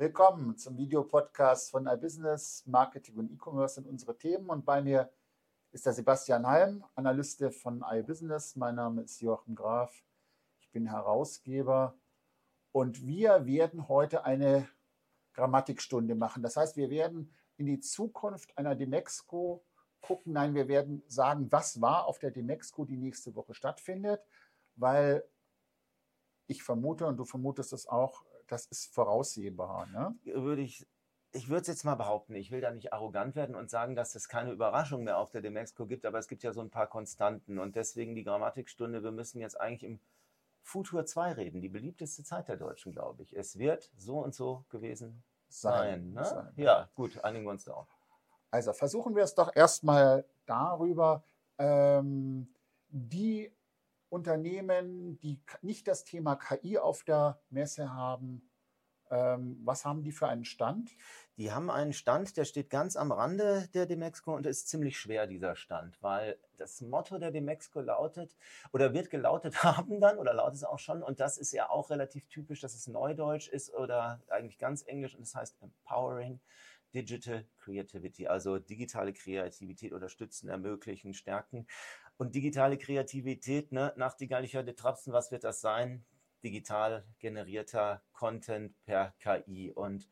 Willkommen zum Videopodcast von iBusiness, Marketing und E-Commerce sind unsere Themen. Und bei mir ist der Sebastian Halm, Analyste von iBusiness. Mein Name ist Joachim Graf. Ich bin Herausgeber. Und wir werden heute eine Grammatikstunde machen. Das heißt, wir werden in die Zukunft einer Demexco gucken. Nein, wir werden sagen, was war auf der Demexco, die nächste Woche stattfindet, weil ich vermute und du vermutest es auch, das ist voraussehbar. Ne? Würde ich ich würde es jetzt mal behaupten, ich will da nicht arrogant werden und sagen, dass es keine Überraschung mehr auf der Demexco gibt, aber es gibt ja so ein paar Konstanten und deswegen die Grammatikstunde. Wir müssen jetzt eigentlich im Futur 2 reden, die beliebteste Zeit der Deutschen, glaube ich. Es wird so und so gewesen sein. sein, ne? sein. Ja, gut, einigen wir uns da auch. Also versuchen wir es doch erstmal darüber, ähm, die Unternehmen, die nicht das Thema KI auf der Messe haben, ähm, was haben die für einen Stand? Die haben einen Stand, der steht ganz am Rande der Demexco und ist ziemlich schwer, dieser Stand, weil das Motto der Demexco lautet oder wird gelautet haben dann oder lautet es auch schon und das ist ja auch relativ typisch, dass es Neudeutsch ist oder eigentlich ganz Englisch und das heißt Empowering Digital Creativity, also digitale Kreativität unterstützen, ermöglichen, stärken. Und digitale Kreativität, ne, Nachtigall, ich hörte Trapsen, was wird das sein? Digital generierter Content per KI. Und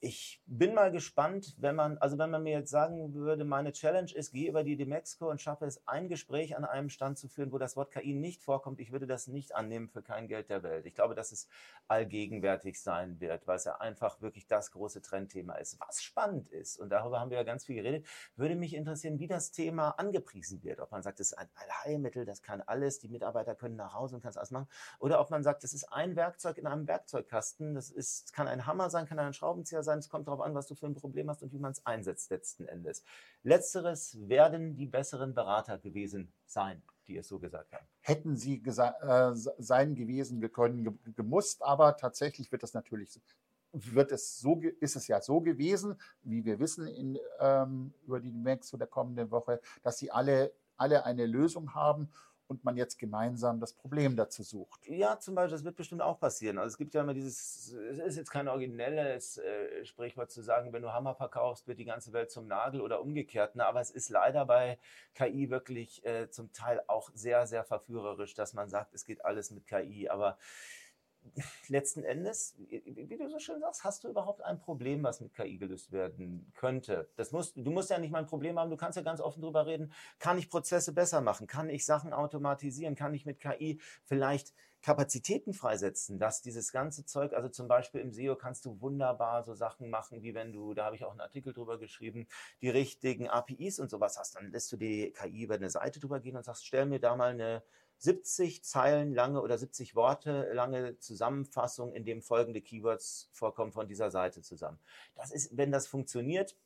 ich bin mal gespannt, wenn man, also wenn man mir jetzt sagen würde, meine Challenge ist, geh über die Demexco und schaffe es, ein Gespräch an einem Stand zu führen, wo das Wort KI nicht vorkommt. Ich würde das nicht annehmen für kein Geld der Welt. Ich glaube, dass es allgegenwärtig sein wird, weil es ja einfach wirklich das große Trendthema ist. Was spannend ist, und darüber haben wir ja ganz viel geredet, würde mich interessieren, wie das Thema angepriesen wird. Ob man sagt, es ist ein Allheilmittel, das kann alles, die Mitarbeiter können nach Hause und kann es alles machen. Oder ob man sagt, es ist ein Werkzeug in einem Werkzeugkasten, das ist, kann ein Hammer sein, kann ein Schraubenzieher sein, sein. Es kommt darauf an, was du für ein Problem hast und wie man es einsetzt letzten Endes. Letzteres werden die besseren Berater gewesen sein, die es so gesagt haben. Hätten sie äh, sein gewesen können, ge gemusst, aber tatsächlich wird das natürlich wird es so, ist es ja so gewesen, wie wir wissen in, ähm, über die Max der kommenden Woche, dass sie alle, alle eine Lösung haben und man jetzt gemeinsam das Problem dazu sucht. Ja, zum Beispiel, das wird bestimmt auch passieren. Also es gibt ja immer dieses, es ist jetzt kein originelles äh, Sprichwort zu sagen, wenn du Hammer verkaufst, wird die ganze Welt zum Nagel oder umgekehrt. Ne? Aber es ist leider bei KI wirklich äh, zum Teil auch sehr, sehr verführerisch, dass man sagt, es geht alles mit KI. Aber letzten Endes, wie du so schön sagst, hast du überhaupt ein Problem, was mit KI gelöst werden könnte? Das musst, du musst ja nicht mal ein Problem haben, du kannst ja ganz offen drüber reden. Kann ich Prozesse besser machen? Kann ich Sachen automatisieren? Kann ich mit KI vielleicht Kapazitäten freisetzen, dass dieses ganze Zeug, also zum Beispiel im SEO kannst du wunderbar so Sachen machen, wie wenn du, da habe ich auch einen Artikel drüber geschrieben, die richtigen APIs und sowas hast, dann lässt du die KI über eine Seite drüber gehen und sagst, stell mir da mal eine 70 Zeilen lange oder 70 Worte lange Zusammenfassung, in dem folgende Keywords vorkommen von dieser Seite zusammen. Das ist, wenn das funktioniert,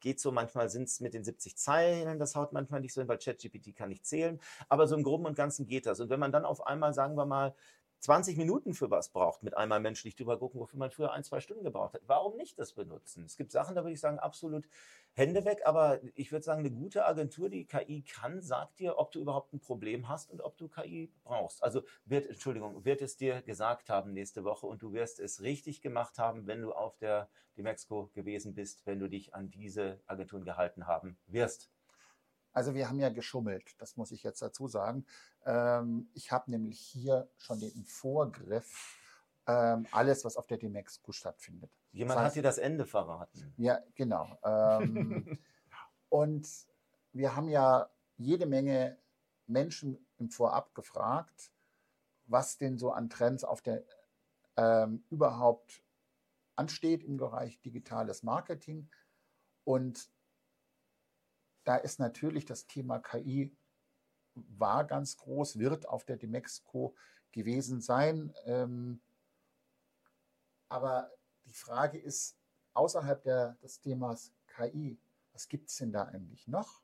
geht so, manchmal sind es mit den 70 Zeilen, das haut manchmal nicht so hin, weil ChatGPT kann nicht zählen, aber so im Groben und Ganzen geht das. Und wenn man dann auf einmal, sagen wir mal, 20 Minuten für was braucht, mit einmal menschlich drüber gucken, wofür man früher ein, zwei Stunden gebraucht hat. Warum nicht das benutzen? Es gibt Sachen, da würde ich sagen, absolut Hände weg, aber ich würde sagen, eine gute Agentur, die KI kann, sagt dir, ob du überhaupt ein Problem hast und ob du KI brauchst. Also wird, Entschuldigung, wird es dir gesagt haben nächste Woche und du wirst es richtig gemacht haben, wenn du auf der Demexco gewesen bist, wenn du dich an diese Agenturen gehalten haben wirst. Also wir haben ja geschummelt, das muss ich jetzt dazu sagen. Ähm, ich habe nämlich hier schon den Vorgriff, ähm, alles, was auf der Demexco stattfindet. Jemand hat dir das Ende verraten. Ja, genau. Ähm, und wir haben ja jede Menge Menschen im Vorab gefragt, was denn so an Trends auf der ähm, überhaupt ansteht im Bereich digitales Marketing. Und da ist natürlich das Thema KI war ganz groß, wird auf der Demexco gewesen sein. Ähm, aber die Frage ist, außerhalb der, des Themas KI, was gibt es denn da eigentlich noch?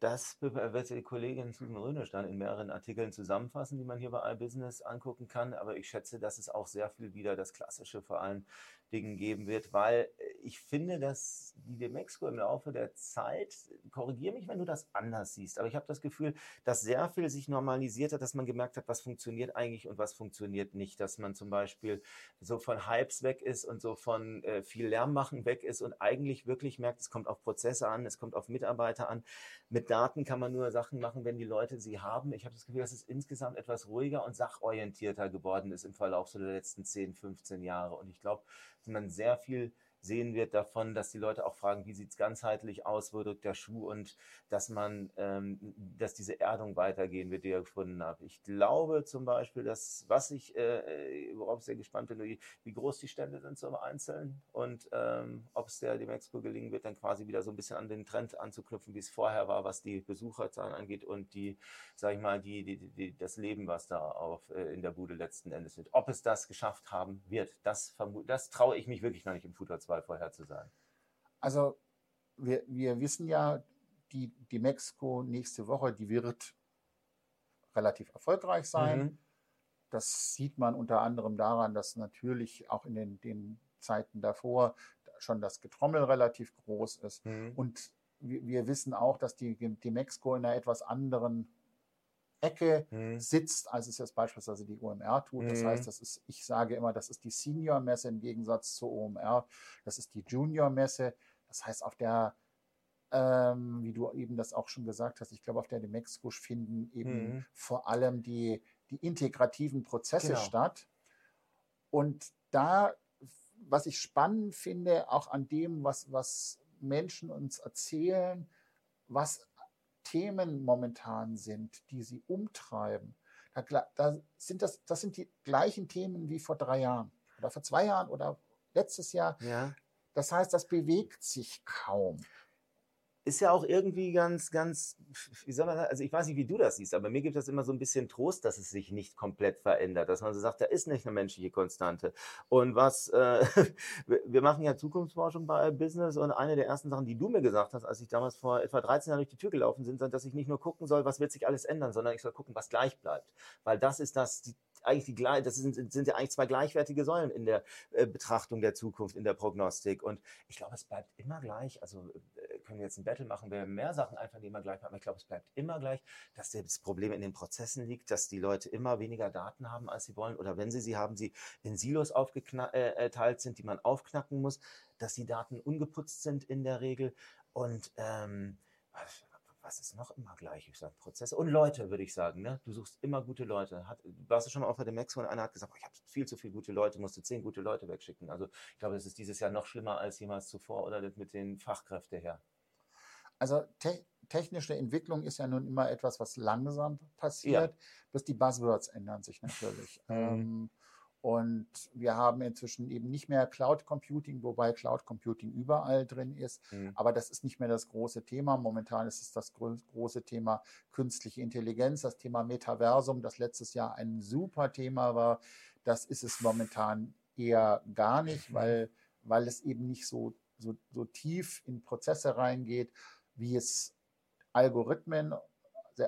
Das wird die Kollegin Susan Rönisch dann in mehreren Artikeln zusammenfassen, die man hier bei iBusiness angucken kann. Aber ich schätze, dass es auch sehr viel wieder das Klassische vor allen Dingen geben wird, weil ich finde, dass die Demexco im Laufe der Zeit, korrigiere mich, wenn du das anders siehst, aber ich habe das Gefühl, dass sehr viel sich normalisiert hat, dass man gemerkt hat, was funktioniert eigentlich und was funktioniert nicht. Dass man zum Beispiel so von Hypes weg ist und so von äh, viel Lärm machen weg ist und eigentlich wirklich merkt, es kommt auf Prozesse an, es kommt auf Mitarbeiter an. Mit Daten kann man nur Sachen machen, wenn die Leute sie haben. Ich habe das Gefühl, dass es insgesamt etwas ruhiger und sachorientierter geworden ist im Verlauf so der letzten 10, 15 Jahre. Und ich glaube, dass man sehr viel sehen wird davon, dass die Leute auch fragen, wie sieht es ganzheitlich aus, wo drückt der Schuh und dass man, ähm, dass diese Erdung weitergehen wird, die ihr gefunden habt. Ich glaube zum Beispiel, dass, was ich, äh, worauf ich sehr gespannt bin, wie, groß die Stände sind zum Einzelnen und ähm, ob es der dem Expo gelingen wird, dann quasi wieder so ein bisschen an den Trend anzuknüpfen, wie es vorher war, was die Besucherzahlen angeht und die, sag ich mal, die, die, die, das Leben, was da auf, äh, in der Bude letzten Endes wird. Ob es das geschafft haben wird, das, das traue ich mich wirklich noch nicht im Futur 2 vorherzusagen? Also wir, wir wissen ja, die, die Mexiko nächste Woche, die wird relativ erfolgreich sein. Mhm. Das sieht man unter anderem daran, dass natürlich auch in den, den Zeiten davor schon das Getrommel relativ groß ist. Mhm. Und wir, wir, wissen auch, dass die, die Mexiko in einer etwas anderen Ecke mhm. sitzt, als es jetzt beispielsweise die OMR tut. Das mhm. heißt, das ist, ich sage immer, das ist die Senior-Messe im Gegensatz zur OMR. Das ist die Junior-Messe. Das heißt, auf der, ähm, wie du eben das auch schon gesagt hast, ich glaube, auf der die Mexiko finden eben mhm. vor allem die, die integrativen Prozesse genau. statt. Und da, was ich spannend finde, auch an dem, was, was Menschen uns erzählen, was Themen momentan sind, die sie umtreiben, da, da sind das, das sind die gleichen Themen wie vor drei Jahren oder vor zwei Jahren oder letztes Jahr. Ja. Das heißt, das bewegt sich kaum ist ja auch irgendwie ganz, ganz, wie soll man sagen, also ich weiß nicht, wie du das siehst, aber mir gibt das immer so ein bisschen Trost, dass es sich nicht komplett verändert, dass man so sagt, da ist nicht eine menschliche Konstante. Und was, äh, wir machen ja Zukunftsforschung bei Business und eine der ersten Sachen, die du mir gesagt hast, als ich damals vor etwa 13 Jahren durch die Tür gelaufen bin, sind, dass ich nicht nur gucken soll, was wird sich alles ändern, sondern ich soll gucken, was gleich bleibt. Weil das ist das, die, eigentlich die das sind, sind ja eigentlich zwei gleichwertige Säulen in der äh, Betrachtung der Zukunft, in der Prognostik. Und ich glaube, es bleibt immer gleich. Also können wir jetzt ein Battle machen, wer mehr Sachen einfach immer gleich machen. Aber ich glaube, es bleibt immer gleich, dass das Problem in den Prozessen liegt, dass die Leute immer weniger Daten haben, als sie wollen. Oder wenn sie sie haben, sie in Silos aufgeteilt äh, äh sind, die man aufknacken muss, dass die Daten ungeputzt sind in der Regel. Und ähm, was ist noch immer gleich? Ich sage Prozesse und Leute, würde ich sagen. Ne? Du suchst immer gute Leute. Hat, warst du schon mal auf der Max und einer hat gesagt, oh, ich habe viel zu viele gute Leute, musste zehn gute Leute wegschicken. Also ich glaube, das ist dieses Jahr noch schlimmer als jemals zuvor oder mit den Fachkräften her. Also te technische Entwicklung ist ja nun immer etwas, was langsam passiert, ja. bis die Buzzwords ändern sich natürlich. Mhm. Ähm, und wir haben inzwischen eben nicht mehr Cloud Computing, wobei Cloud Computing überall drin ist. Mhm. Aber das ist nicht mehr das große Thema. Momentan ist es das große Thema künstliche Intelligenz, das Thema Metaversum, das letztes Jahr ein super Thema war. Das ist es momentan eher gar nicht, mhm. weil, weil es eben nicht so, so, so tief in Prozesse reingeht, wie es Algorithmen,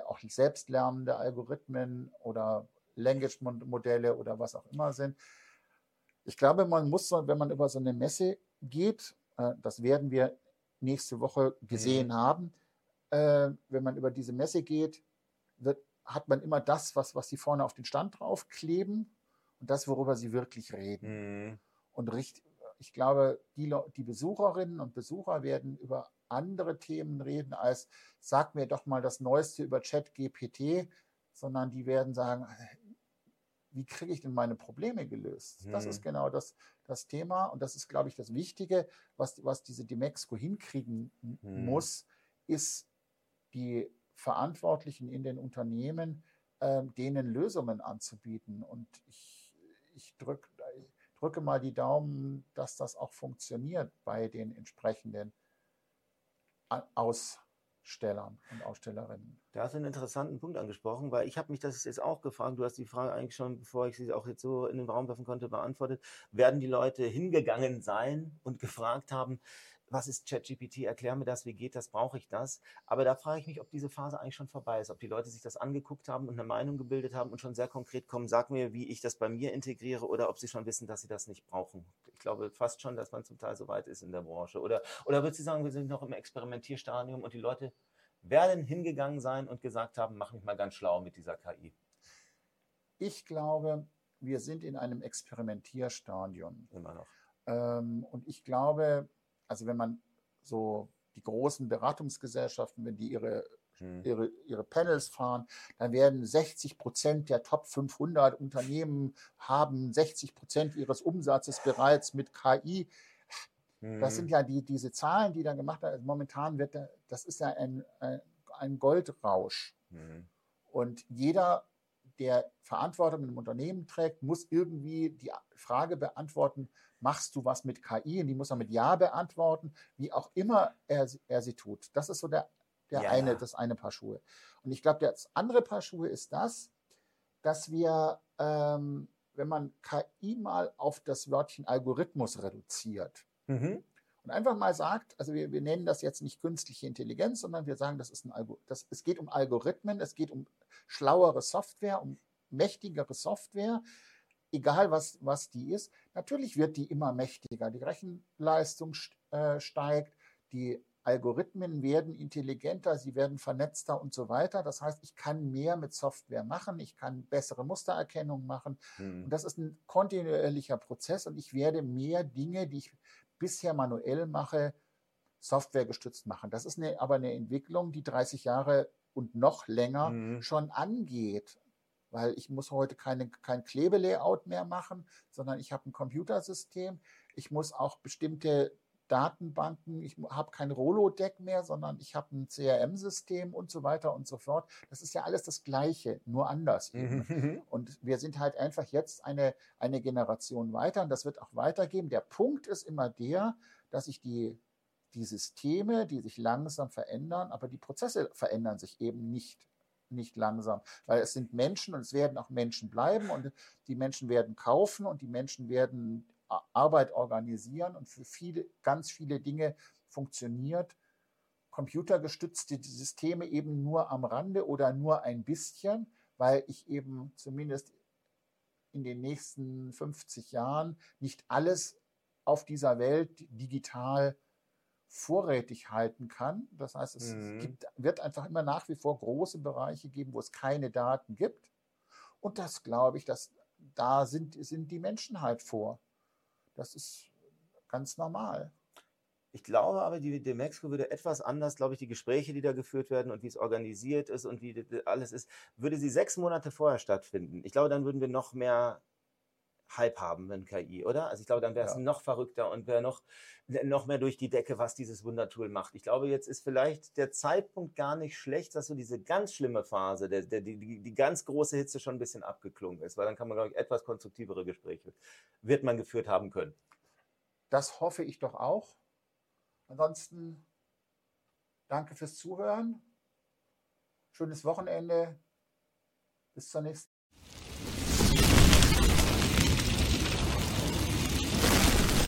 auch selbstlernende Algorithmen oder Language-Modelle oder was auch immer sind. Ich glaube, man muss, wenn man über so eine Messe geht, äh, das werden wir nächste Woche gesehen mhm. haben, äh, wenn man über diese Messe geht, wird, hat man immer das, was, was sie vorne auf den Stand draufkleben und das, worüber sie wirklich reden. Mhm. Und richtig, ich glaube, die, die Besucherinnen und Besucher werden über andere Themen reden als sag mir doch mal das Neueste über ChatGPT, sondern die werden sagen, wie kriege ich denn meine Probleme gelöst? Mhm. Das ist mhm. genau das, das Thema und das ist, glaube ich, das Wichtige, was, was diese Demexco hinkriegen mhm. muss, ist die Verantwortlichen in den Unternehmen, äh, denen Lösungen anzubieten. Und ich, ich drück, drücke mal die Daumen, dass das auch funktioniert bei den entsprechenden Aus Ausstellern und Ausstellerinnen. Da hast du einen interessanten Punkt angesprochen, weil ich habe mich das jetzt auch gefragt, du hast die Frage eigentlich schon, bevor ich sie auch jetzt so in den Raum werfen konnte, beantwortet. Werden die Leute hingegangen sein und gefragt haben, was ist ChatGPT, erklär mir das, wie geht das, brauche ich das? Aber da frage ich mich, ob diese Phase eigentlich schon vorbei ist, ob die Leute sich das angeguckt haben und eine Meinung gebildet haben und schon sehr konkret kommen, sag mir, wie ich das bei mir integriere oder ob sie schon wissen, dass sie das nicht brauchen. Ich glaube fast schon, dass man zum Teil so weit ist in der Branche. Oder, oder würdest du sagen, wir sind noch im Experimentierstadium und die Leute werden hingegangen sein und gesagt haben, mach mich mal ganz schlau mit dieser KI? Ich glaube, wir sind in einem Experimentierstadium. Immer noch. Ähm, und ich glaube, also wenn man so die großen Beratungsgesellschaften, wenn die ihre, hm. ihre, ihre Panels fahren, dann werden 60 Prozent der Top 500 Unternehmen haben 60 Prozent ihres Umsatzes bereits mit KI. Hm. Das sind ja die, diese Zahlen, die dann gemacht werden. Also momentan wird, das ist ja ein, ein, ein Goldrausch. Hm. Und jeder der Verantwortung im Unternehmen trägt, muss irgendwie die Frage beantworten, machst du was mit KI? Und die muss er mit Ja beantworten, wie auch immer er, er sie tut. Das ist so der, der ja. eine, das eine Paar Schuhe. Und ich glaube, das andere Paar Schuhe ist das, dass wir, ähm, wenn man KI mal auf das Wörtchen Algorithmus reduziert mhm. Und einfach mal sagt, also wir, wir nennen das jetzt nicht künstliche Intelligenz, sondern wir sagen, das ist ein Algo, das, es geht um Algorithmen, es geht um schlauere Software, um mächtigere Software, egal was, was die ist. Natürlich wird die immer mächtiger. Die Rechenleistung äh, steigt, die Algorithmen werden intelligenter, sie werden vernetzter und so weiter. Das heißt, ich kann mehr mit Software machen, ich kann bessere Mustererkennung machen. Hm. Und das ist ein kontinuierlicher Prozess und ich werde mehr Dinge, die ich bisher manuell mache, softwaregestützt machen. Das ist eine, aber eine Entwicklung, die 30 Jahre und noch länger mhm. schon angeht. Weil ich muss heute keine, kein Klebelayout mehr machen, sondern ich habe ein Computersystem. Ich muss auch bestimmte Datenbanken, ich habe kein Rolodeck mehr, sondern ich habe ein CRM-System und so weiter und so fort. Das ist ja alles das Gleiche, nur anders eben. Mhm. Und wir sind halt einfach jetzt eine, eine Generation weiter und das wird auch weitergehen. Der Punkt ist immer der, dass ich die die Systeme, die sich langsam verändern, aber die Prozesse verändern sich eben nicht, nicht langsam, weil es sind Menschen und es werden auch Menschen bleiben und die Menschen werden kaufen und die Menschen werden Arbeit organisieren und für viele, ganz viele Dinge funktioniert computergestützte Systeme eben nur am Rande oder nur ein bisschen, weil ich eben zumindest in den nächsten 50 Jahren nicht alles auf dieser Welt digital vorrätig halten kann. Das heißt, es mhm. gibt, wird einfach immer nach wie vor große Bereiche geben, wo es keine Daten gibt. Und das glaube ich, dass da sind, sind die Menschen halt vor. Das ist ganz normal. Ich glaube aber, die Demexco würde etwas anders, glaube ich, die Gespräche, die da geführt werden und wie es organisiert ist und wie alles ist, würde sie sechs Monate vorher stattfinden. Ich glaube, dann würden wir noch mehr Hype haben mit KI, oder? Also ich glaube, dann wäre es ja. noch verrückter und wäre noch, noch mehr durch die Decke, was dieses Wundertool macht. Ich glaube, jetzt ist vielleicht der Zeitpunkt gar nicht schlecht, dass so diese ganz schlimme Phase, der, der, die, die, die ganz große Hitze schon ein bisschen abgeklungen ist, weil dann kann man, glaube ich, etwas konstruktivere Gespräche, wird man geführt haben können. Das hoffe ich doch auch. Ansonsten danke fürs Zuhören. Schönes Wochenende. Bis zur nächsten